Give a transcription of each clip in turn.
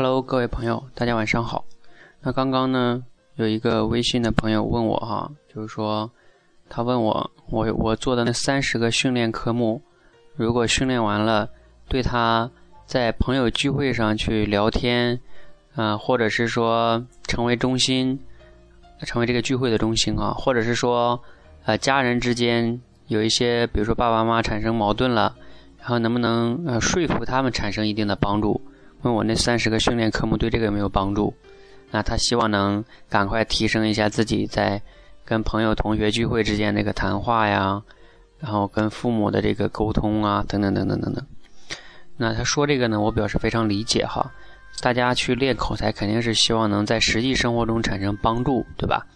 Hello，各位朋友，大家晚上好。那刚刚呢，有一个微信的朋友问我哈，就是说他问我，我我做的那三十个训练科目，如果训练完了，对他在朋友聚会上去聊天，啊，或者是说成为中心，成为这个聚会的中心啊，或者是说呃家人之间有一些，比如说爸爸妈妈产生矛盾了，然后能不能呃说服他们产生一定的帮助？问我那三十个训练科目对这个有没有帮助？那他希望能赶快提升一下自己在跟朋友、同学聚会之间那个谈话呀，然后跟父母的这个沟通啊，等等等等等等。那他说这个呢，我表示非常理解哈。大家去练口才，肯定是希望能在实际生活中产生帮助，对吧？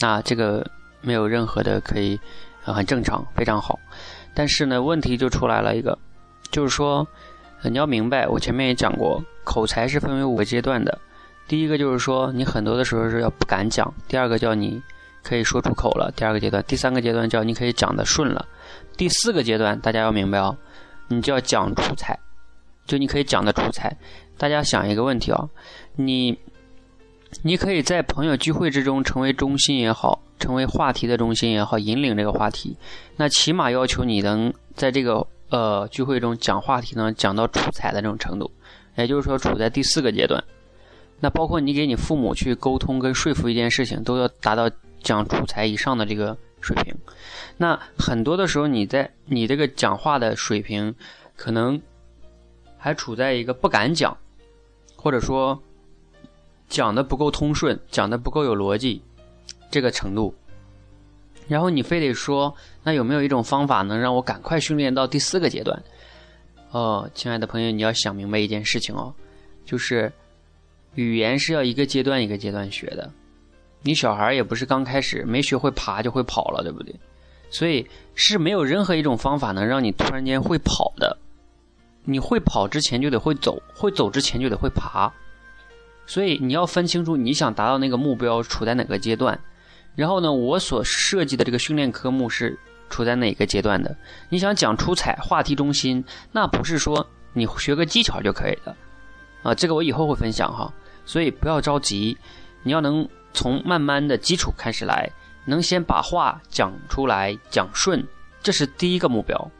那这个没有任何的可以，很正常，非常好。但是呢，问题就出来了一个，就是说。你要明白，我前面也讲过，口才是分为五个阶段的。第一个就是说，你很多的时候是要不敢讲；第二个叫你可以说出口了；第二个阶段，第三个阶段叫你可以讲的顺了；第四个阶段，大家要明白哦，你就要讲出彩，就你可以讲的出彩。大家想一个问题啊，你你可以在朋友聚会之中成为中心也好，成为话题的中心也好，引领这个话题，那起码要求你能在这个。呃，聚会中讲话题呢，讲到出彩的这种程度，也就是说处在第四个阶段。那包括你给你父母去沟通跟说服一件事情，都要达到讲出彩以上的这个水平。那很多的时候，你在你这个讲话的水平，可能还处在一个不敢讲，或者说讲的不够通顺，讲的不够有逻辑这个程度。然后你非得说，那有没有一种方法能让我赶快训练到第四个阶段？哦，亲爱的朋友，你要想明白一件事情哦，就是语言是要一个阶段一个阶段学的。你小孩也不是刚开始没学会爬就会跑了，对不对？所以是没有任何一种方法能让你突然间会跑的。你会跑之前就得会走，会走之前就得会爬。所以你要分清楚你想达到那个目标处在哪个阶段。然后呢，我所设计的这个训练科目是处在哪个阶段的？你想讲出彩、话题中心，那不是说你学个技巧就可以的啊。这个我以后会分享哈，所以不要着急，你要能从慢慢的基础开始来，能先把话讲出来、讲顺，这是第一个目标。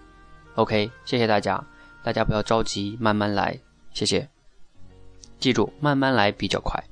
OK，谢谢大家，大家不要着急，慢慢来，谢谢。记住，慢慢来比较快。